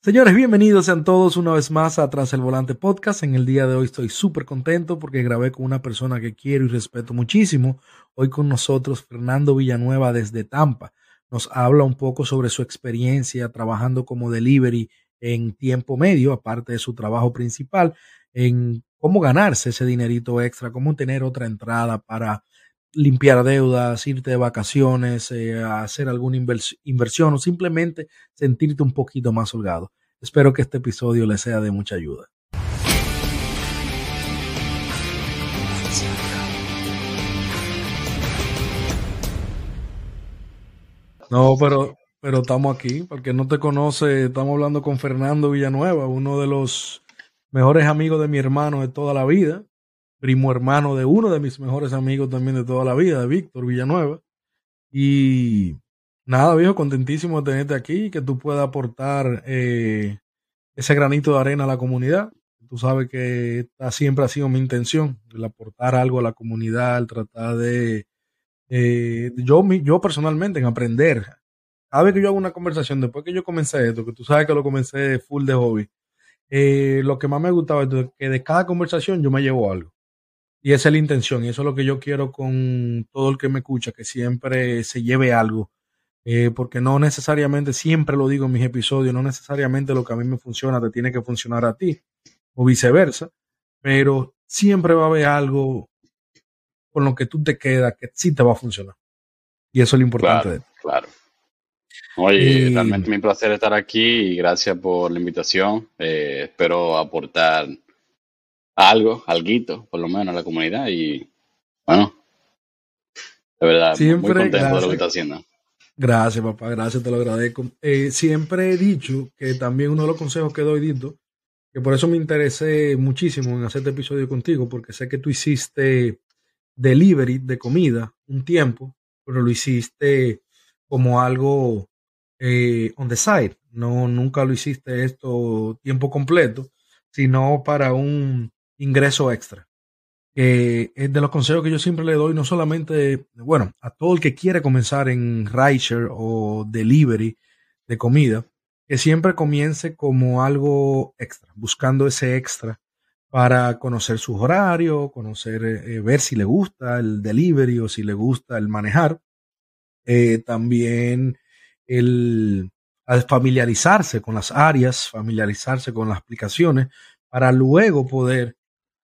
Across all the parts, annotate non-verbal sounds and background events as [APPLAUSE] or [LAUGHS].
Señores, bienvenidos sean todos una vez más a Tras el Volante Podcast. En el día de hoy estoy súper contento porque grabé con una persona que quiero y respeto muchísimo. Hoy con nosotros Fernando Villanueva desde Tampa. Nos habla un poco sobre su experiencia trabajando como delivery en tiempo medio, aparte de su trabajo principal, en cómo ganarse ese dinerito extra, cómo tener otra entrada para limpiar deudas, irte de vacaciones, eh, hacer alguna inversión o simplemente sentirte un poquito más holgado. Espero que este episodio le sea de mucha ayuda. No, pero, pero estamos aquí, porque no te conoce, estamos hablando con Fernando Villanueva, uno de los mejores amigos de mi hermano de toda la vida primo hermano de uno de mis mejores amigos también de toda la vida, de Víctor Villanueva. Y nada, viejo, contentísimo de tenerte aquí que tú puedas aportar eh, ese granito de arena a la comunidad. Tú sabes que esta siempre ha sido mi intención, el aportar algo a la comunidad, el tratar de, eh, yo, yo personalmente, en aprender. Cada vez que yo hago una conversación, después que yo comencé esto, que tú sabes que lo comencé full de hobby, eh, lo que más me gustaba es que de cada conversación yo me llevo algo. Y esa es la intención, y eso es lo que yo quiero con todo el que me escucha, que siempre se lleve algo. Eh, porque no necesariamente, siempre lo digo en mis episodios, no necesariamente lo que a mí me funciona te tiene que funcionar a ti, o viceversa, pero siempre va a haber algo con lo que tú te quedas que sí te va a funcionar. Y eso es lo importante. Claro, claro. Oye, realmente mi placer estar aquí y gracias por la invitación. Eh, espero aportar algo, alguito, por lo menos a la comunidad y bueno, de verdad, siempre, muy contento de lo que está haciendo. Gracias, papá, gracias, te lo agradezco. Eh, siempre he dicho que también uno de los consejos que doy, Dito, que por eso me interesé muchísimo en hacer este episodio contigo, porque sé que tú hiciste delivery de comida un tiempo, pero lo hiciste como algo eh, on the side. No, nunca lo hiciste esto tiempo completo, sino para un ingreso extra. es de los consejos que yo siempre le doy, no solamente, bueno, a todo el que quiere comenzar en rideshare o delivery de comida, que siempre comience como algo extra, buscando ese extra para conocer sus horarios, conocer, eh, eh, ver si le gusta el delivery o si le gusta el manejar. Eh, también el familiarizarse con las áreas, familiarizarse con las aplicaciones, para luego poder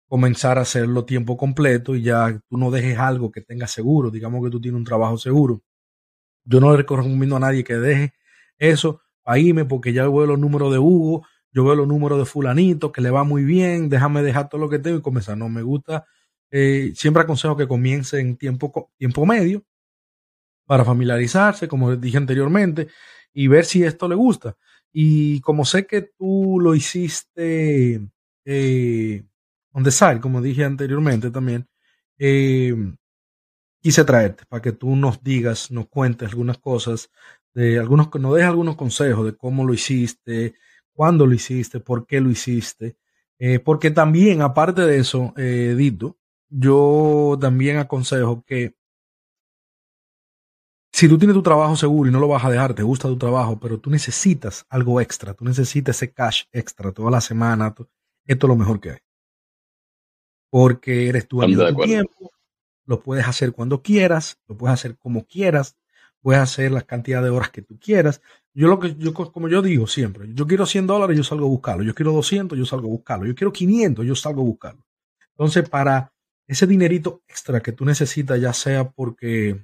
comenzar a hacerlo tiempo completo y ya tú no dejes algo que tenga seguro, digamos que tú tienes un trabajo seguro. Yo no le recomiendo a nadie que deje eso irme porque ya veo los números de Hugo, yo veo los números de fulanito, que le va muy bien, déjame dejar todo lo que tengo y comenzar. No me gusta, eh, siempre aconsejo que comience en tiempo, tiempo medio para familiarizarse, como dije anteriormente, y ver si esto le gusta. Y como sé que tú lo hiciste eh, on the como dije anteriormente también, eh, quise traerte para que tú nos digas, nos cuentes algunas cosas, de algunos, nos dejes algunos consejos de cómo lo hiciste, cuándo lo hiciste, por qué lo hiciste. Eh, porque también, aparte de eso, eh, Dito, yo también aconsejo que si tú tienes tu trabajo seguro y no lo vas a dejar, te gusta tu trabajo, pero tú necesitas algo extra, tú necesitas ese cash extra toda la semana, esto es lo mejor que hay porque eres tú de tu tiempo, lo puedes hacer cuando quieras, lo puedes hacer como quieras, puedes hacer la cantidad de horas que tú quieras. Yo lo que yo como yo digo siempre, yo quiero 100 dólares, yo salgo a buscarlo. Yo quiero 200, yo salgo a buscarlo. Yo quiero 500, yo salgo a buscarlo. Entonces, para ese dinerito extra que tú necesitas, ya sea porque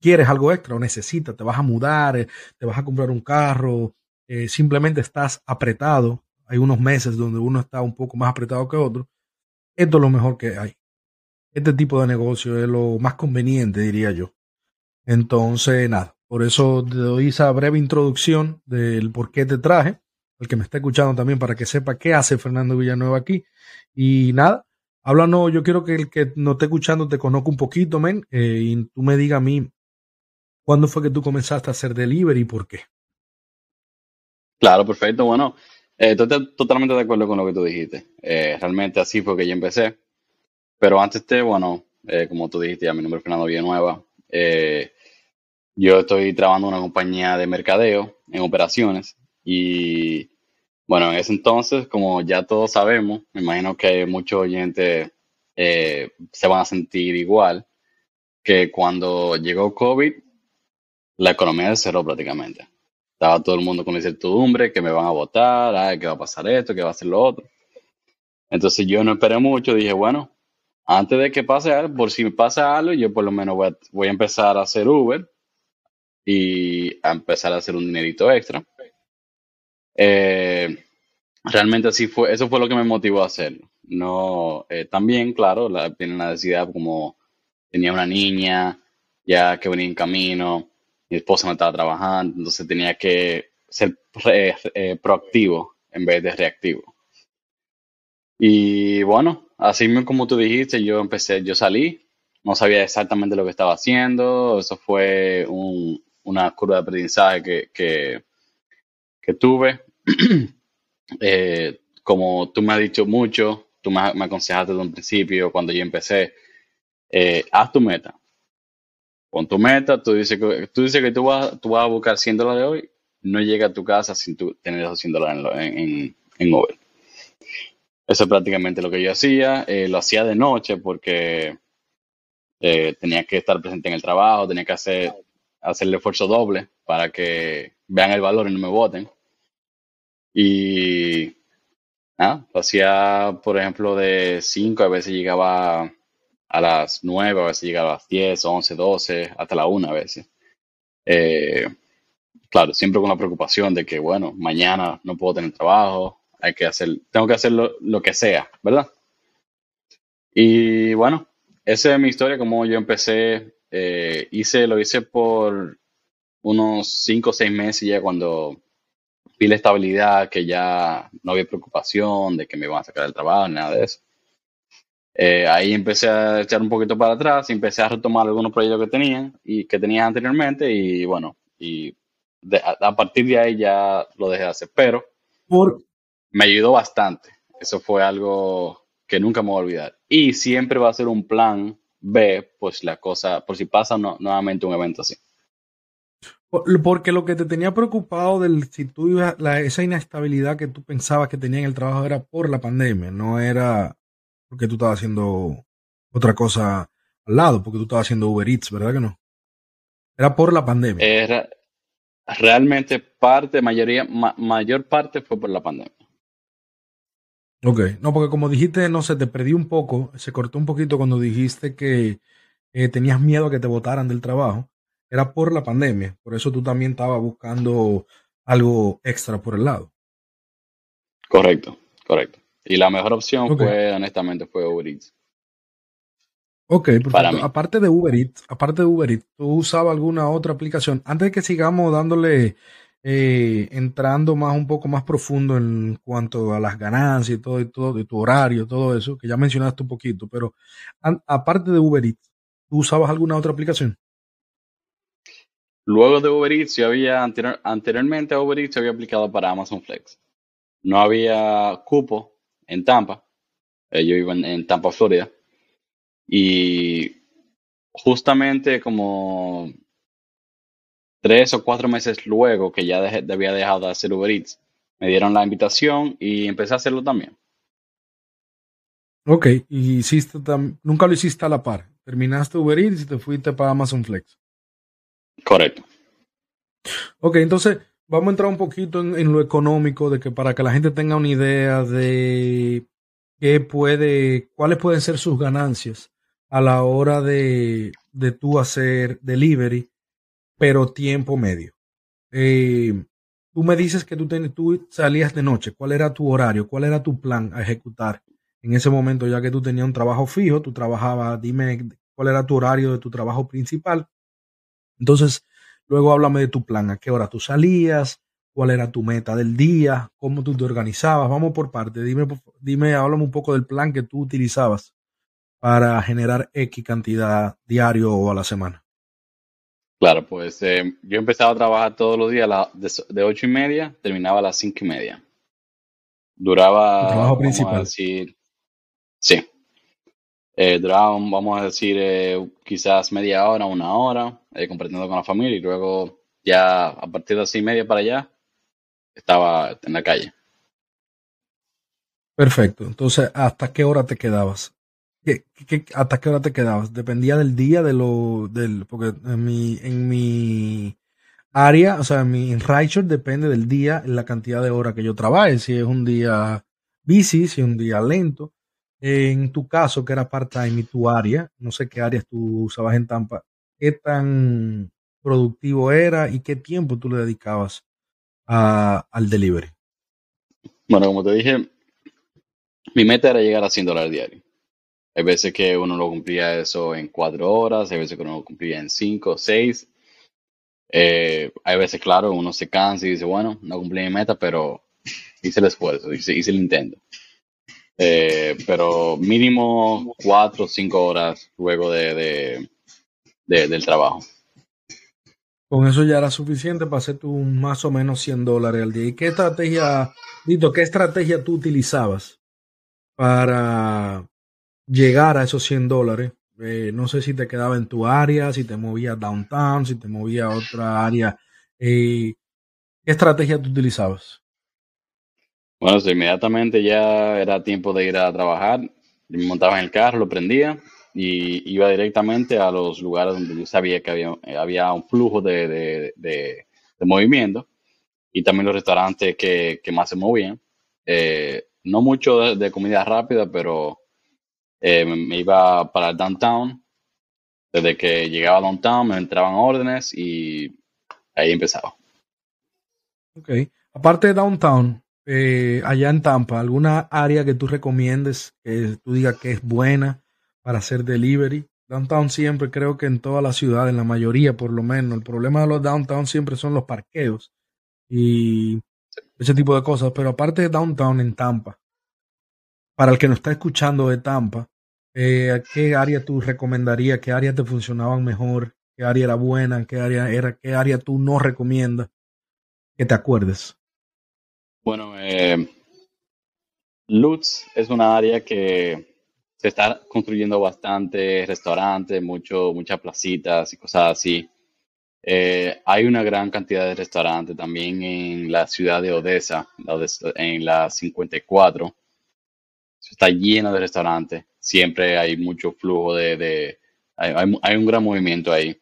quieres algo extra o necesitas, te vas a mudar, eh, te vas a comprar un carro, eh, simplemente estás apretado. Hay unos meses donde uno está un poco más apretado que otro esto es lo mejor que hay. Este tipo de negocio es lo más conveniente, diría yo. Entonces, nada, por eso te doy esa breve introducción del por qué te traje, el que me está escuchando también para que sepa qué hace Fernando Villanueva aquí. Y nada, háblanos, yo quiero que el que no esté escuchando te conozca un poquito, men, eh, y tú me digas a mí cuándo fue que tú comenzaste a hacer delivery y por qué. Claro, perfecto. Bueno, eh, estoy totalmente de acuerdo con lo que tú dijiste. Eh, realmente así fue que yo empecé. Pero antes de, bueno, eh, como tú dijiste, ya mi nombre es Fernando Villanueva. yo estoy trabajando en una compañía de mercadeo en operaciones y Bueno, en ese entonces, como ya todos sabemos, me imagino que muchos oyentes eh, se van a sentir igual, que cuando llegó COVID, la economía cerró prácticamente. Estaba todo el mundo con incertidumbre, que me van a votar, ay, que va a pasar esto, que va a hacer lo otro. Entonces yo no esperé mucho, dije, bueno, antes de que pase algo, por si pasa algo, yo por lo menos voy a, empezar a hacer Uber y a empezar a hacer un dinerito extra. Eh, realmente así fue, eso fue lo que me motivó a hacerlo. No, eh, también, claro, la, tiene una necesidad como tenía una niña ya que venía en camino, mi esposa no estaba trabajando, entonces tenía que ser eh, proactivo en vez de reactivo. Y bueno, así como tú dijiste, yo empecé, yo salí, no sabía exactamente lo que estaba haciendo, eso fue una curva de aprendizaje que, que, tuve. [CLEARS THROAT] Eh, como tú me has dicho mucho, tú me, aconsejaste desde un principio, cuando yo empecé, eh, haz tu meta. Con tu meta, tú dices que tú, dices que tú, vas, tú vas a buscar 100 dólares hoy, no llega a tu casa sin tú tener esos 100 dólares en, en, en. Eso es prácticamente lo que yo hacía. Eh, lo hacía de noche porque eh, tenía que estar presente en el trabajo, tenía que hacer, hacer el esfuerzo doble para que vean el valor y no me voten. Y lo hacía, por ejemplo, de 5, a veces llegaba a las 9, a veces llegaba a las 10, 11, 12, hasta la 1 a veces. Eh, claro, siempre con la preocupación de que, bueno, mañana no puedo tener trabajo, hay que hacer, tengo que hacer lo, que sea, ¿verdad? Y bueno, esa es mi historia, como yo empecé, eh, hice, lo hice por unos 5 o 6 meses ya cuando vi la estabilidad, que ya no había preocupación de que me iban a sacar del trabajo, nada de eso. Eh, ahí empecé a echar un poquito para atrás y empecé a retomar algunos proyectos que tenía y que tenía anteriormente y bueno, y a, partir de ahí ya lo dejé de hacer. Pero por, me ayudó bastante. Eso fue algo que nunca me voy a olvidar. Y siempre va a ser un plan B, pues la cosa, por si pasa nuevamente un evento así. Porque lo que te tenía preocupado del si tú ibas, la, esa inestabilidad que tú pensabas que tenía en el trabajo era por la pandemia, no era porque tú estabas haciendo otra cosa al lado, porque tú estabas haciendo Uber Eats, ¿verdad que no? Era por la pandemia. Era realmente parte, mayoría, mayor parte fue por la pandemia. Ok, no, porque como dijiste, no sé, te perdí un poco, se cortó un poquito cuando dijiste que eh, tenías miedo a que te votaran del trabajo. Era por la pandemia, por eso tú también estabas buscando algo extra por el lado. Correcto, correcto. Y la mejor opción fue, honestamente, fue Uber Eats. Ok, perfecto. Aparte de Uber Eats, aparte de Uber Eats, ¿tú usabas alguna otra aplicación? Antes de que sigamos dándole eh, entrando más un poco más profundo en cuanto a las ganancias y todo, y todo, de tu horario, todo eso, que ya mencionaste un poquito, pero aparte de Uber Eats, ¿tú usabas alguna otra aplicación? Luego de Uber Eats, yo había anteriormente a Uber Eats yo había aplicado para Amazon Flex. No había cupo en Tampa. Eh, yo vivo en Tampa, Florida. Y justamente como tres o cuatro meses luego que ya dejé, había dejado de hacer Uber Eats, me dieron la invitación y empecé a hacerlo también. Ok, y hiciste nunca lo hiciste a la par. Terminaste Uber Eats y te fuiste para Amazon Flex. Correcto. Ok, entonces vamos a entrar un poquito en, lo económico, de que para que la gente tenga una idea de qué puede, cuáles pueden ser sus ganancias a la hora de, de tú hacer delivery pero tiempo medio. Eh, tú me dices que tú, tú salías de noche. ¿Cuál era tu horario? ¿Cuál era tu plan a ejecutar en ese momento, ya que tú tenías un trabajo fijo? Tú trabajabas, dime cuál era tu horario de tu trabajo principal. Entonces, luego háblame de tu plan. ¿A qué hora tú salías? ¿Cuál era tu meta del día? ¿Cómo tú te organizabas? Vamos por parte. Dime, dime, háblame un poco del plan que tú utilizabas para generar X cantidad diario o a la semana. Claro, pues eh, yo empezaba a trabajar todos los días de, ocho y media, terminaba a las cinco y media. Duraba, trabajo principal. decir, sí. Eh, duraba, vamos a decir, eh, quizás media hora, una hora, compartiendo con la familia y luego ya a partir de las y media para allá estaba en la calle. Perfecto. Entonces, ¿hasta qué hora te quedabas? ¿Qué, hasta qué hora te quedabas? Dependía del día, de lo, del, porque en mi, en mi área, o sea, en mi en depende del día, la cantidad de horas que yo trabaje. Si es un día bici, si es un día lento. En tu caso, que era part-time y tu área, no sé qué áreas tú usabas en Tampa, ¿qué tan productivo era y qué tiempo tú le dedicabas al delivery? Bueno, como te dije, mi meta era llegar a 100 dólares diarios. Hay veces que uno lo cumplía eso en cuatro horas, hay veces que uno lo cumplía en cinco, seis. Eh, hay veces, claro, uno se cansa y dice, bueno, no cumplí mi meta, pero hice el esfuerzo, hice, hice el intento. Eh, pero mínimo cuatro o cinco horas luego de, del trabajo. Con eso ya era suficiente para hacer tu más o menos 100 dólares al día. ¿Y qué estrategia, Dito, qué estrategia tú utilizabas para llegar a esos 100 dólares? Eh, no sé si te quedaba en tu área, si te movías downtown, si te movías a otra área. Eh, ¿Qué estrategia tú utilizabas? Bueno, inmediatamente ya era tiempo de ir a trabajar. Me montaba en el carro, lo prendía y iba directamente a los lugares donde yo sabía que había, había un flujo de, movimiento y también los restaurantes que, más se movían. Eh, no mucho de, comida rápida, pero eh, me iba para el downtown. Desde que llegaba a downtown me entraban órdenes y ahí empezaba. Ok. Aparte de downtown, eh, allá en Tampa, ¿alguna área que tú recomiendes que tú digas que es buena para hacer delivery? Downtown siempre, creo que en toda la ciudad, en la mayoría por lo menos, el problema de los downtown siempre son los parqueos y ese tipo de cosas. Pero aparte de downtown en Tampa, para el que nos está escuchando de Tampa, eh, ¿qué área tú recomendarías? ¿Qué área te funcionaban mejor? ¿Qué área era buena? ¿Qué área era? ¿Qué área tú no recomiendas? Que te acuerdes. Bueno, eh, Lutz es una área que se está construyendo bastante restaurantes, mucho, muchas placitas y cosas así. Eh, hay una gran cantidad de restaurantes también en la ciudad de Odessa, en la 54. Está lleno de restaurantes. Siempre hay mucho flujo de... hay, un gran movimiento ahí.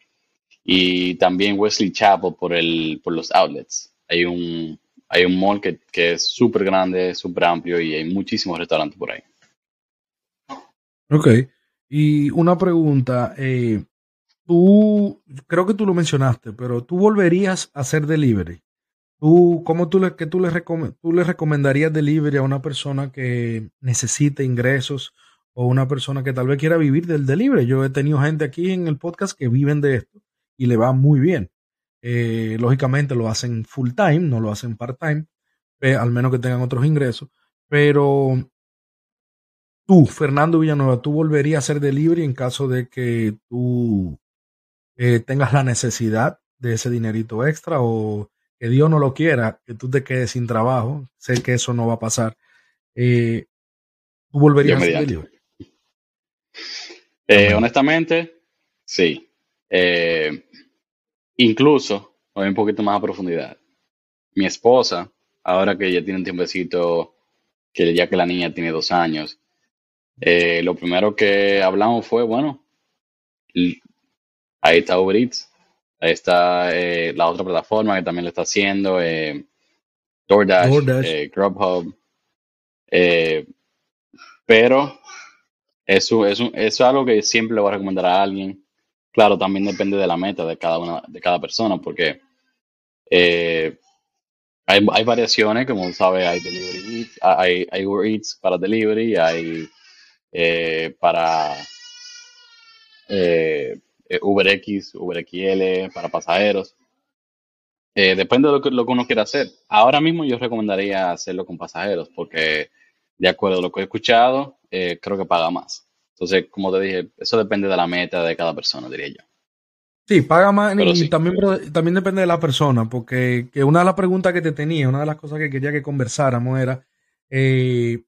Y también Wesley Chapel por, el, por los outlets. Hay un, hay un mall que, es súper grande, súper amplio y hay muchísimos restaurantes por ahí. Ok. Y una pregunta, eh, tú, creo que tú lo mencionaste, pero tú volverías a hacer delivery. ¿Tú, ¿Cómo tú le, que tú le, tú le recomendarías delivery a una persona que necesite ingresos o una persona que tal vez quiera vivir del delivery? Yo he tenido gente aquí en el podcast que viven de esto y le va muy bien. Eh, lógicamente lo hacen full time, no lo hacen part time, al menos que tengan otros ingresos. Pero tú, Fernando Villanueva, tú volverías a hacer delivery en caso de que tú eh, tengas la necesidad de ese dinerito extra o que Dios no lo quiera, que tú te quedes sin trabajo. Sé que eso no va a pasar. Eh, ¿Tú volverías a hacer delivery? honestamente, sí. Incluso, voy un poquito más a profundidad. Mi esposa, ahora que ya tiene un tiempecito, que ya que la niña tiene dos años, eh, lo primero que hablamos fue, bueno, ahí está Uber Eats, ahí está eh, la otra plataforma que también lo está haciendo, eh, DoorDash, Grubhub. pero eso, eso, eso es algo que siempre le voy a recomendar a alguien Claro, también depende de la meta de cada una, de cada persona, porque eh, hay, hay, variaciones, como sabe, hay delivery hay, hay Uber Eats para delivery, hay eh, para eh, UberX, UberXL, para pasajeros. depende de lo que, lo que uno quiera hacer. Ahora mismo yo recomendaría hacerlo con pasajeros, porque de acuerdo a lo que he escuchado, creo que paga más. Entonces, como te dije, eso depende de la meta de cada persona, diría yo. Sí, paga más y también, también depende de la persona, porque una de las preguntas que te tenía, una de las cosas que quería que conversáramos era eh,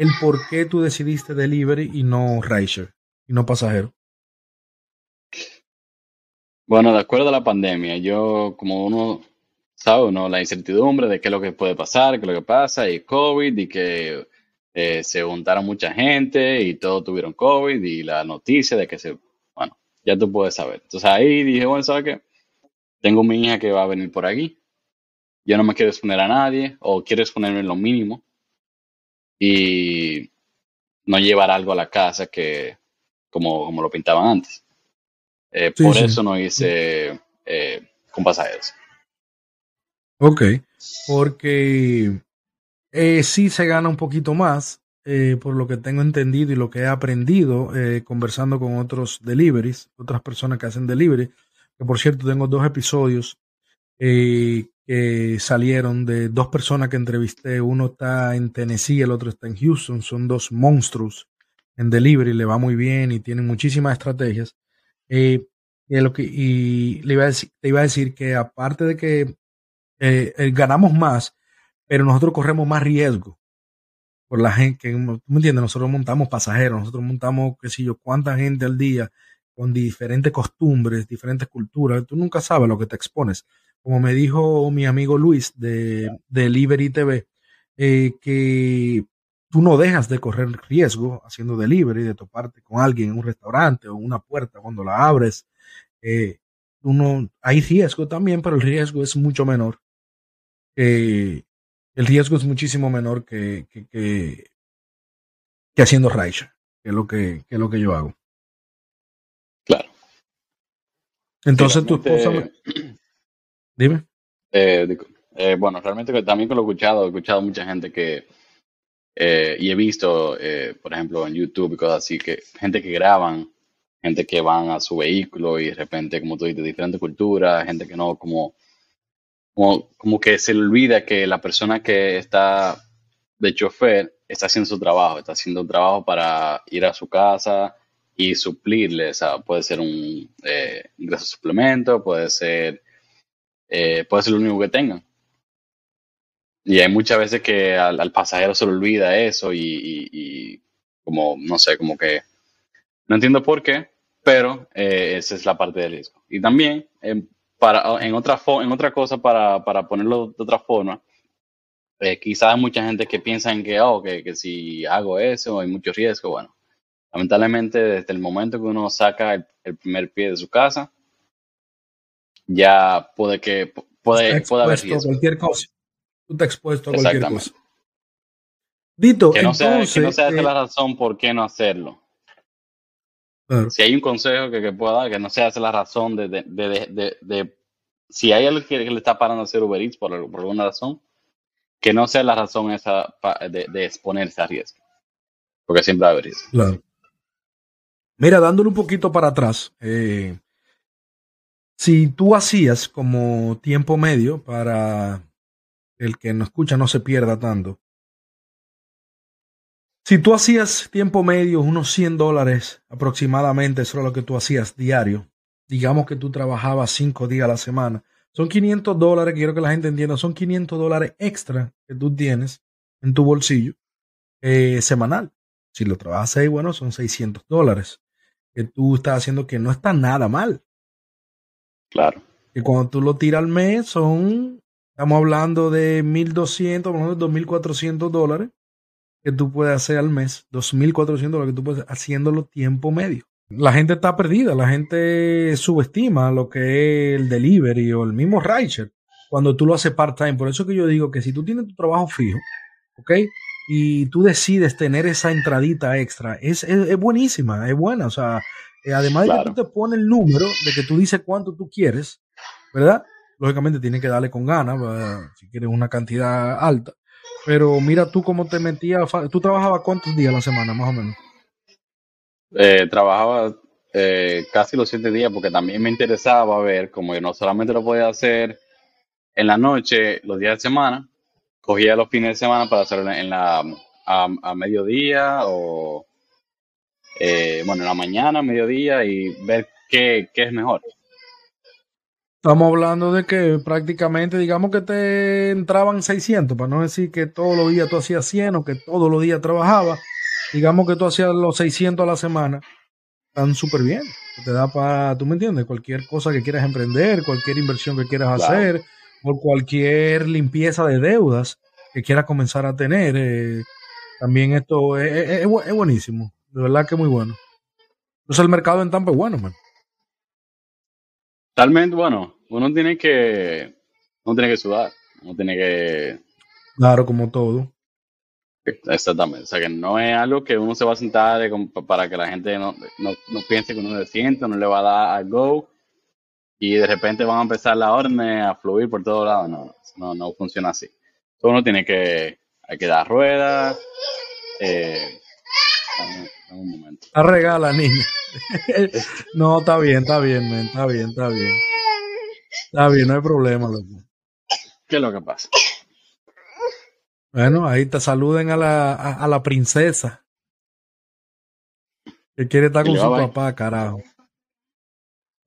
el por qué tú decidiste delivery y no Racer, y no pasajero. Bueno, de acuerdo a la pandemia, yo como uno sabe, ¿no? la incertidumbre de qué es lo que puede pasar, qué es lo que pasa, y COVID, y que eh, se juntaron mucha gente y todos tuvieron COVID y la noticia de que se, bueno, ya tú puedes saber. Entonces ahí dije, bueno, ¿sabes qué? Tengo mi hija que va a venir por aquí. Yo no me quiero exponer a nadie o quiero exponerme lo mínimo y no llevar algo a la casa que como, como lo pintaban antes. Eh, por eso no hice eh, con pasajeros. Ok, porque eh, sí se gana un poquito más, por lo que tengo entendido y lo que he aprendido conversando con otros deliveries, otras personas que hacen delivery, que por cierto tengo dos episodios que salieron de dos personas que entrevisté, uno está en Tennessee, el otro está en Houston, son dos monstruos en delivery, le va muy bien y tienen muchísimas estrategias. y, lo que, y le iba a decir, te iba a decir que aparte de que ganamos más, pero nosotros corremos más riesgo por la gente, ¿tú me entiendes? Nosotros montamos pasajeros, nosotros montamos, qué sé yo, cuánta gente al día con diferentes costumbres, diferentes culturas, tú nunca sabes lo que te expones. Como me dijo mi amigo Luis de, de Delivery TV, eh, que tú no dejas de correr riesgo haciendo delivery, de toparte con alguien en un restaurante o una puerta cuando la abres. Eh, uno, hay riesgo también, pero el riesgo es mucho menor que, el riesgo es muchísimo menor que, que, que, haciendo Raicha, que es lo que, que, es lo que yo hago. Claro. Entonces tu esposa... Dime. Eh, eh, bueno, realmente también que lo he escuchado, he escuchado mucha gente que... Eh, y he visto, por ejemplo, en YouTube y cosas así, que gente que graban, gente que van a su vehículo y de repente, como tú dices, diferentes culturas, gente que no, como como, que se le olvida que la persona que está de chofer está haciendo su trabajo, está haciendo un trabajo para ir a su casa y suplirle, o sea, puede ser un eh, ingreso suplemento, puede ser, eh, puede ser lo único que tengan. Y hay muchas veces que al, pasajero se le olvida eso y, como, no sé, como que no entiendo por qué, pero eh, esa es la parte del riesgo. Y también, para, en, otra en otra cosa, para, para ponerlo de otra forma, eh, quizás hay mucha gente que piensa en que, oh, que, que, si hago eso hay mucho riesgo. Bueno, lamentablemente desde el momento que uno saca el, primer pie de su casa, ya puede que puede, puede haber riesgo. cualquier cosa. Tú te expuesto a cualquier cosa. Dito, que no, sea, que no sea la razón por qué no hacerlo. Si hay un consejo que, que, pueda dar, que no sea la razón de, de, de, de, si hay alguien que, le está parando a hacer Uber Eats por, por, alguna razón, que no sea la razón esa de, exponerse a riesgo. Porque siempre va a haber riesgo. Claro. Mira, dándole un poquito para atrás, eh, si tú hacías como tiempo medio para el que no escucha no se pierda tanto, si tú hacías tiempo medio, unos 100 dólares aproximadamente, eso era lo que tú hacías diario. Digamos que tú trabajabas 5 días a la semana. Son 500 dólares, quiero que la gente entienda, son 500 dólares extra que tú tienes en tu bolsillo eh, semanal. Si lo trabajas ahí, bueno, son 600 dólares que tú estás haciendo que no está nada mal. Claro. Y cuando tú lo tiras al mes, son, estamos hablando de 1.200, 2.400 dólares que tú puedes hacer al mes, 2.400 lo que tú puedes haciéndolo tiempo medio. La gente está perdida, la gente subestima lo que es el delivery o el mismo rideshare cuando tú lo haces part-time. Por eso que yo digo que si tú tienes tu trabajo fijo, ¿ok? Y tú decides tener esa entradita extra, es, es, buenísima, es buena. O sea, eh, además de que tú te pones el número, de que tú dices cuánto tú quieres, ¿verdad? Lógicamente tienes que darle con ganas, si quieres una cantidad alta. Pero mira tú cómo te metías. ¿Tú trabajabas cuántos días a la semana, más o menos? Eh, trabajaba eh, casi los siete días porque también me interesaba ver, como yo no solamente lo podía hacer en la noche, los días de semana, cogía los fines de semana para hacerlo en la, a, mediodía o, eh, bueno, en la mañana, mediodía y ver qué, qué es mejor. Estamos hablando de que prácticamente, digamos que te entraban 600, para no decir que todos los días tú hacías 100 o que todos los días trabajabas. Digamos que tú hacías los 600 a la semana. Están súper bien. Te da para, tú me entiendes, cualquier cosa que quieras emprender, cualquier inversión que quieras hacer, o cualquier limpieza de deudas que quieras comenzar a tener. Eh, También esto es, buenísimo. De verdad que muy bueno. Entonces el mercado en Tampa es bueno, man. Talmente bueno. Uno tiene que. Uno tiene que sudar. Uno tiene que. Claro, como todo. Exactamente. O sea que no es algo que uno se va a sentar para que la gente no, piense que uno se siente, no le va a dar a go y de repente van a empezar la orden a fluir por todos lados. No, no, no funciona así. Uno tiene que, hay que dar ruedas. Eh, un momento. La regala, niña. no, está bien, está bien, está bien, está bien. Está bien, no hay problema, loco. ¿Qué es lo que pasa? Bueno, ahí te saluden a la, a, la princesa. Que quiere estar con su papá, carajo.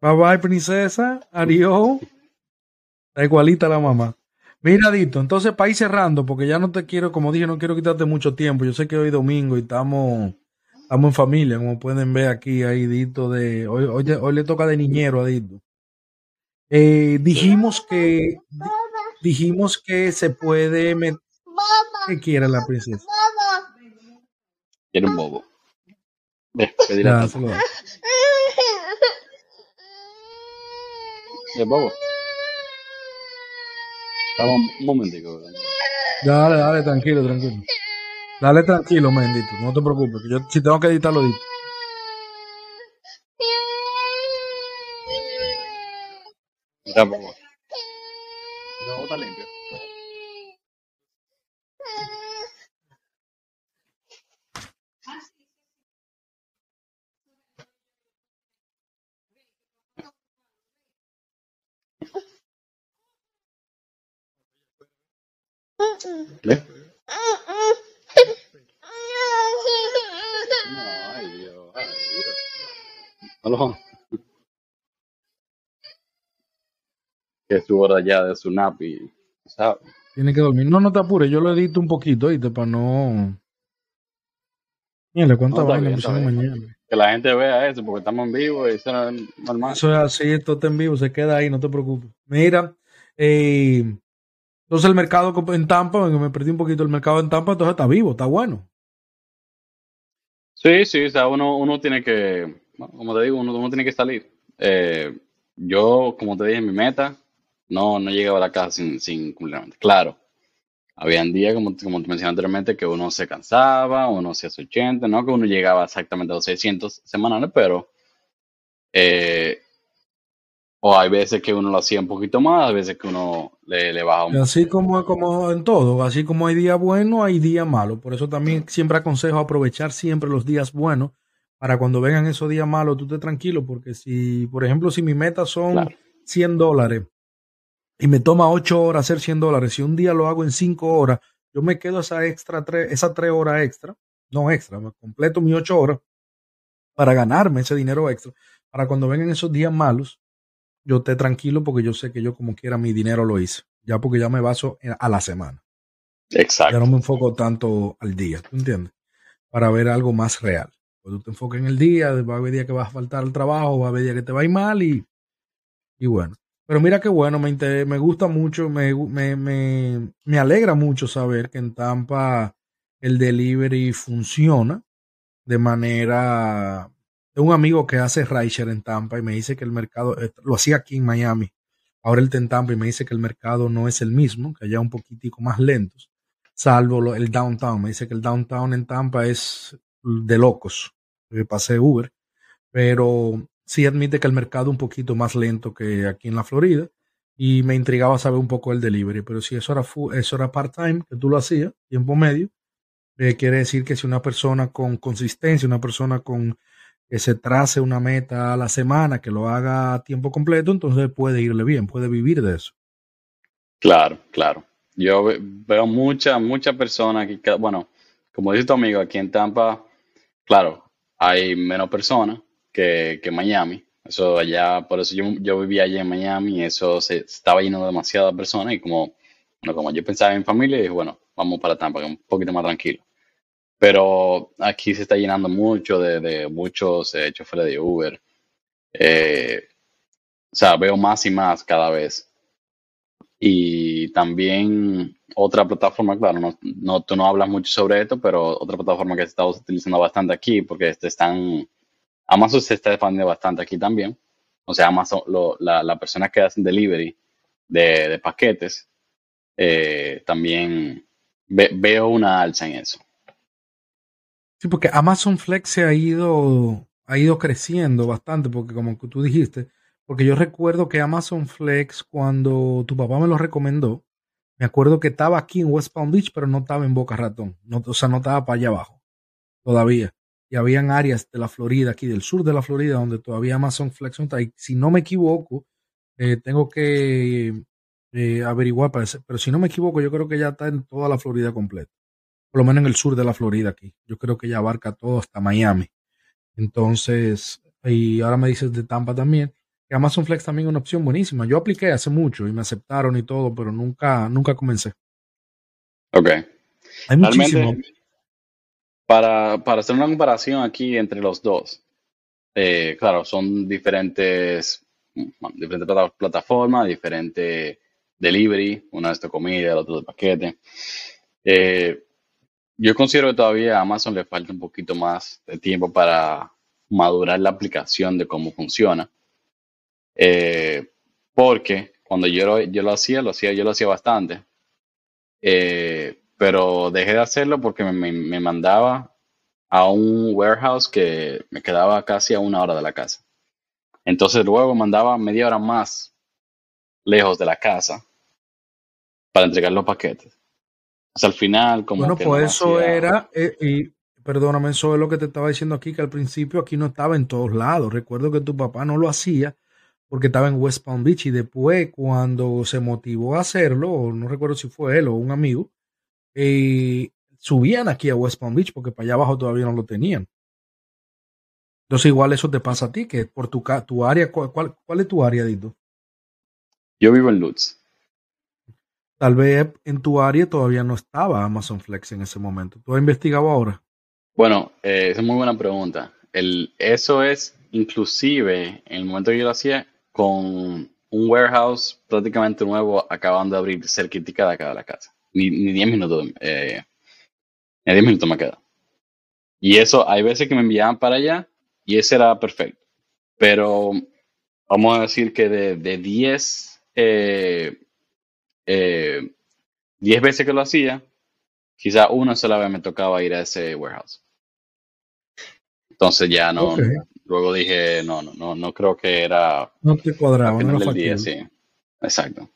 Bye bye, princesa. Adiós. Está igualita la mamá. Mira, Dito, entonces para ir cerrando, porque ya no te quiero, como dije, no quiero quitarte mucho tiempo. Yo sé que hoy domingo y estamos, estamos en familia, como pueden ver aquí, ahí Dito de. Hoy, hoy, le toca de niñero a Dito. Eh, dijimos que dijimos que se puede meter ¿Qué quiere la princesa? Quiere un bobo. Pedir a ¿El bobo? Vamos un momentico. Dale, dale, tranquilo, tranquilo. Dale tranquilo, mendito, no te preocupes. Yo si tengo que editarlo, edito. Ya, bobo. No, está. ay Dios, ay Dios. Que es su hora ya de su nap y, ¿sabes? Tiene que dormir. No, no te apures, yo lo edito un poquito, ¿viste? Para no... Mira, ¿cuántas no, vainas mañana? Que la gente vea eso, porque estamos en vivo y eso es normal. Eso es así, esto está en vivo, se queda ahí, no te preocupes. Mira, eh, entonces el mercado en Tampa, me perdí un poquito el mercado en Tampa, entonces está vivo, está bueno. Sí, sí, o sea, uno, uno tiene que, como te digo, uno, uno tiene que salir. Eh, yo, como te dije, mi meta, no, no llegaba a la casa sin, sin cumplir. Claro, habían días, como, como te mencioné anteriormente, que uno se cansaba, uno hacía 80, no que uno llegaba exactamente a los 600 semanales, pero eh, o hay veces que uno lo hacía un poquito más, hay veces que uno le, le baja un poco. Así como, como en todo, así como hay días buenos, hay días malos. Por eso también siempre aconsejo aprovechar siempre los días buenos para cuando vengan esos días malos, tú estés tranquilo, porque si, por ejemplo, si mi meta son 100 dólares y me toma 8 horas hacer 100 dólares, si un día lo hago en 5 horas, yo me quedo esa extra tres, esas 3 horas extra, no extra, me completo mis 8 horas para ganarme ese dinero extra, para cuando vengan esos días malos, yo esté tranquilo porque yo sé que yo como quiera mi dinero lo hice. Ya porque ya me baso a la semana. Exacto. Ya no me enfoco tanto al día, ¿tú entiendes? Para ver algo más real. Cuando tú te enfoques en el día, va a haber día que vas a faltar al trabajo, va a haber día que te va a ir mal y, y bueno. Pero mira qué bueno, me, me gusta mucho, me, me, me, me alegra mucho saber que en Tampa el delivery funciona de manera tengo un amigo que hace Rideshare en Tampa y me dice que el mercado, eh, lo hacía aquí en Miami, ahora él está en Tampa y me dice que el mercado no es el mismo, que allá un poquitico más lentos, salvo el downtown. Me dice que el downtown en Tampa es de locos. Yo pasé Uber, pero sí admite que el mercado un poquito más lento que aquí en la Florida y me intrigaba saber un poco el delivery, pero si eso era, eso era part-time, que tú lo hacías, tiempo medio, eh, quiere decir que si una persona con consistencia, una persona con que se trace una meta a la semana, que lo haga a tiempo completo, entonces puede irle bien, puede vivir de eso. Claro, claro. Yo veo muchas, muchas personas que, bueno, como dice tu amigo, aquí en Tampa, claro, hay menos personas que, que Miami. Eso allá, por eso yo, yo vivía allá en Miami y eso se estaba lleno de demasiadas personas y como, bueno, como yo pensaba en mi familia, dije, bueno, vamos para Tampa, que es un poquito más tranquilo. Pero aquí se está llenando mucho de, muchos eh, choferes de Uber. Eh, o sea, veo más y más cada vez. Y también otra plataforma, claro, no, no, tú no hablas mucho sobre esto, pero otra plataforma que estamos utilizando bastante aquí, porque este están, Amazon se está expandiendo bastante aquí también. O sea, Amazon, lo, la, la persona que hacen delivery de, de paquetes, eh, también veo una alza en eso. Sí, porque Amazon Flex se ha ido, ha ido creciendo bastante, porque como tú dijiste, porque yo recuerdo que Amazon Flex, cuando tu papá me lo recomendó, me acuerdo que estaba aquí en West Palm Beach, pero no estaba en Boca Ratón. No, o sea, no estaba para allá abajo. Todavía. Y habían áreas de la Florida, aquí del sur de la Florida, donde todavía Amazon Flex no está. Y si no me equivoco, eh, tengo que eh, averiguar, pero si no me equivoco, yo creo que ya está en toda la Florida completa. Por lo menos en el sur de la Florida aquí. Yo creo que ya abarca todo hasta Miami. Entonces, y ahora me dices de Tampa también. Que Amazon Flex también es una opción buenísima. Yo apliqué hace mucho y me aceptaron y todo, pero nunca, nunca comencé. Ok. Hay muchísimo. Para, para hacer una comparación aquí entre los dos, eh, claro, son diferentes, diferentes plataformas, diferentes delivery, una es de comida, el otro de paquete. Eh, yo considero que todavía a Amazon le falta un poquito más de tiempo para madurar la aplicación de cómo funciona. Eh, porque cuando yo lo, yo lo hacía, lo hacía, yo lo hacía bastante. Eh, pero dejé de hacerlo porque me, me, mandaba a un warehouse que me quedaba casi a una hora de la casa. Entonces luego mandaba media hora más lejos de la casa para entregar los paquetes. Hasta al final, como. Bueno, pues eso era, eh, y perdóname, eso es lo que te estaba diciendo aquí, que al principio aquí no estaba en todos lados. Recuerdo que tu papá no lo hacía porque estaba en West Palm Beach y después cuando se motivó a hacerlo, no recuerdo si fue él o un amigo, eh, subían aquí a West Palm Beach porque para allá abajo todavía no lo tenían. Entonces igual eso te pasa a ti, que por tu, tu área, ¿cuál, cuál es tu área, Dito? Yo vivo en Lutz. Tal vez en tu área todavía no estaba Amazon Flex en ese momento. ¿Tú has investigado ahora? Bueno, eh, esa es muy buena pregunta. El, eso es inclusive en el momento que yo lo hacía con un warehouse prácticamente nuevo acabando de abrir cerquita de acá de la casa. Ni, ni 10 minutos, eh, ni 10 minutos me queda. Y eso, hay veces que me enviaban para allá y ese era perfecto. Pero vamos a decir que de, de 10 eh, eh, 10 veces que lo hacía, quizá una sola vez me tocaba ir a ese warehouse. Entonces ya no, luego dije, no, no, no, no creo que era... No te cuadraba, no del día, sí. Exacto.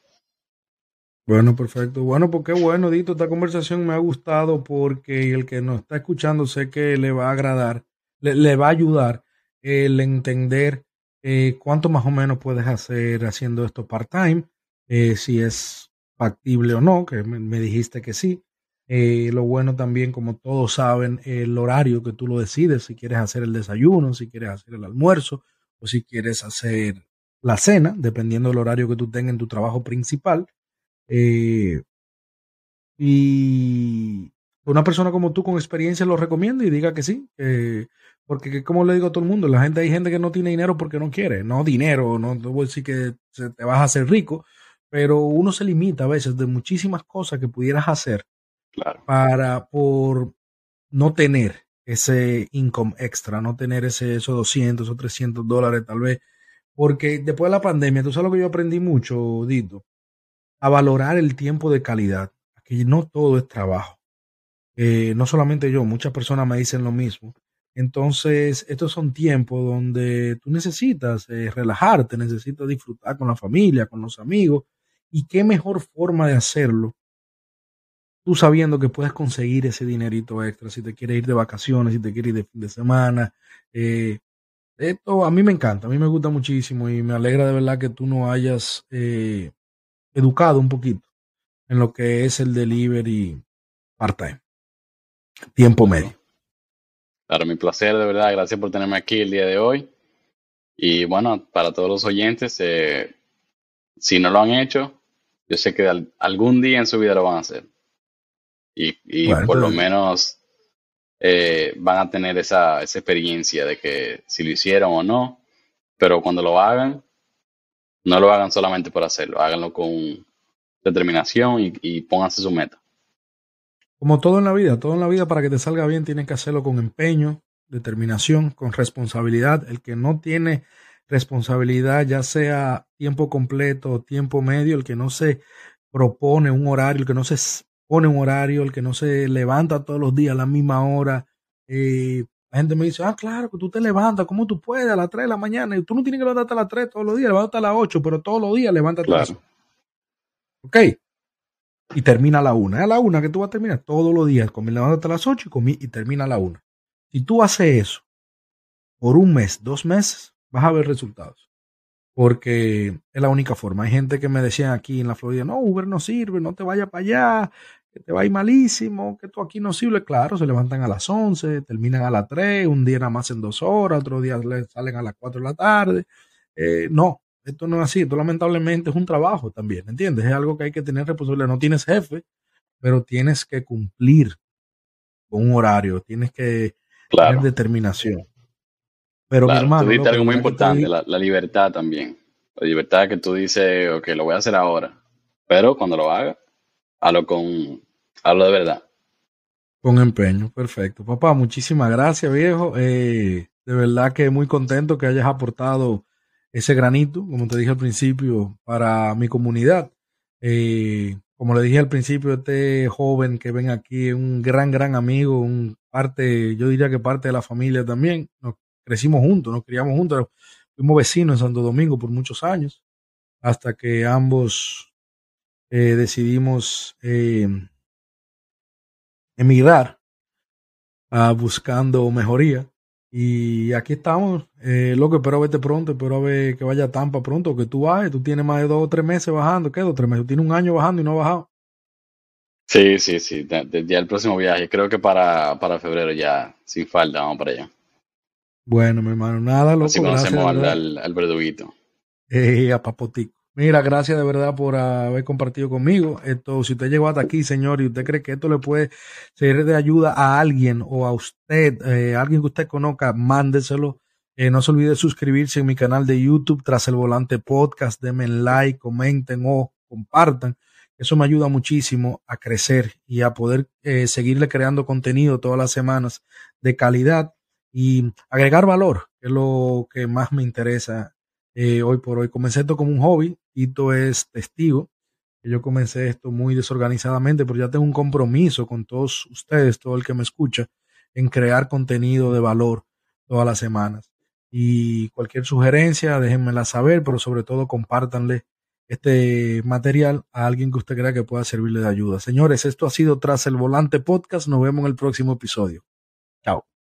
Bueno, perfecto. Bueno, pues qué bueno, Dito. Esta conversación me ha gustado porque el que nos está escuchando sé que le va a agradar, le, va a ayudar el entender eh, cuánto más o menos puedes hacer haciendo esto part-time, eh, si es factible o no, que me, dijiste que sí. Eh, lo bueno también, como todos saben, el horario que tú lo decides, si quieres hacer el desayuno, si quieres hacer el almuerzo o si quieres hacer la cena, dependiendo del horario que tú tengas en tu trabajo principal. Eh, y una persona como tú con experiencia lo recomienda y diga que sí, porque como le digo a todo el mundo, la gente hay gente que no tiene dinero porque no quiere, no dinero, no, no voy a decir que te vas a hacer rico, pero uno se limita a veces de muchísimas cosas que pudieras hacer para por no tener ese income extra, no tener ese, esos 200 o 300 dólares tal vez, porque después de la pandemia, tú sabes lo que yo aprendí mucho, Dito, a valorar el tiempo de calidad, que no todo es trabajo. Eh, no solamente yo, muchas personas me dicen lo mismo. Entonces, estos son tiempos donde tú necesitas eh, relajarte, necesitas disfrutar con la familia, con los amigos, y qué mejor forma de hacerlo, tú sabiendo que puedes conseguir ese dinerito extra, si te quieres ir de vacaciones, si te quieres ir de fin de semana. Eh, esto a mí me encanta, a mí me gusta muchísimo y me alegra de verdad que tú no hayas eh, educado un poquito en lo que es el delivery part-time, tiempo medio. Claro, mi placer, de verdad. Gracias por tenerme aquí el día de hoy. Y bueno, para todos los oyentes, eh, si no lo han hecho, yo sé que algún día en su vida lo van a hacer. Y, por lo menos eh, van a tener esa, esa experiencia de que si lo hicieron o no, pero cuando lo hagan, no lo hagan solamente por hacerlo, háganlo con, determinación y, y pónganse su meta. Como todo en la vida, todo en la vida para que te salga bien tienes que hacerlo con empeño, determinación, con responsabilidad. El que no tiene responsabilidad, ya sea tiempo completo o tiempo medio, el que no se propone un horario, el que no se pone un horario, el que no se levanta todos los días a la misma hora. Eh, la gente me dice, ah, claro, que tú te levantas, ¿cómo tú puedes a las 3 de la mañana? Y tú no tienes que levantarte a las 3 todos los días, levántate a las 8, pero todos los días levántate a las 8. Ok. Y termina a la 1. Es a la 1 que tú vas a terminar todos los días. Comí, levántate a las 8 y, y termina a la 1. Si tú haces eso por un mes, dos meses, vas a ver resultados. Porque es la única forma. Hay gente que me decía aquí en la Florida, no, Uber no sirve, no te vayas para allá, que te va a ir malísimo, que tú aquí no sirve. Claro, se levantan a las 11, terminan a las 3, un día nada más en dos horas, otro día salen a las 4 de la tarde. Eh, no, esto no es así. Esto lamentablemente es un trabajo también, ¿entiendes? Es algo que hay que tener responsabilidad. No tienes jefe, pero tienes que cumplir con un horario, tienes que tener determinación. Pero mi hermano. Tú dices algo muy importante, la, libertad también. La libertad que tú dices, ok, lo voy a hacer ahora. Pero cuando lo haga, hazlo con. Hazlo de verdad. Con empeño, perfecto. Papá, muchísimas gracias, viejo. Eh, de verdad que muy contento que hayas aportado ese granito, como te dije al principio, para mi comunidad. Eh, como le dije al principio, este joven que ven aquí es un gran, gran amigo, un parte, yo diría que parte de la familia también crecimos juntos, nos criamos juntos, fuimos vecinos en Santo Domingo por muchos años, hasta que ambos eh, decidimos eh, emigrar a buscando mejoría. Y aquí estamos, eh, loco, espero verte pronto, espero ver que vaya a Tampa pronto, que tú bajes, tú tienes más de dos o tres meses bajando, ¿qué? Dos o tres meses, tienes un año bajando y no has bajado. Sí, sí, sí, ya el próximo viaje, creo que para, para febrero ya, sin falta, vamos para allá. Bueno, mi hermano, nada, loco. Así conocemos al, al, verduguito. [LAUGHS] Eh, a Papotico. Mira, gracias de verdad por haber compartido conmigo. Esto, si usted llegó hasta aquí, señor, y usted cree que esto le puede ser de ayuda a alguien o a usted, eh, alguien que usted conozca, mándeselo. Eh, no se olvide de suscribirse en mi canal de YouTube, Tras el Volante Podcast. Denme like, comenten o compartan. Eso me ayuda muchísimo a crecer y a poder eh, seguirle creando contenido todas las semanas de calidad y agregar valor, que es lo que más me interesa eh, hoy por hoy. Comencé esto como un hobby, Tito es testigo, yo comencé esto muy desorganizadamente, pero ya tengo un compromiso con todos ustedes, todo el que me escucha, en crear contenido de valor todas las semanas. Y cualquier sugerencia, déjenmela saber, pero sobre todo compártanle este material a alguien que usted crea que pueda servirle de ayuda. Señores, esto ha sido Tras el Volante Podcast. Nos vemos en el próximo episodio. Chao.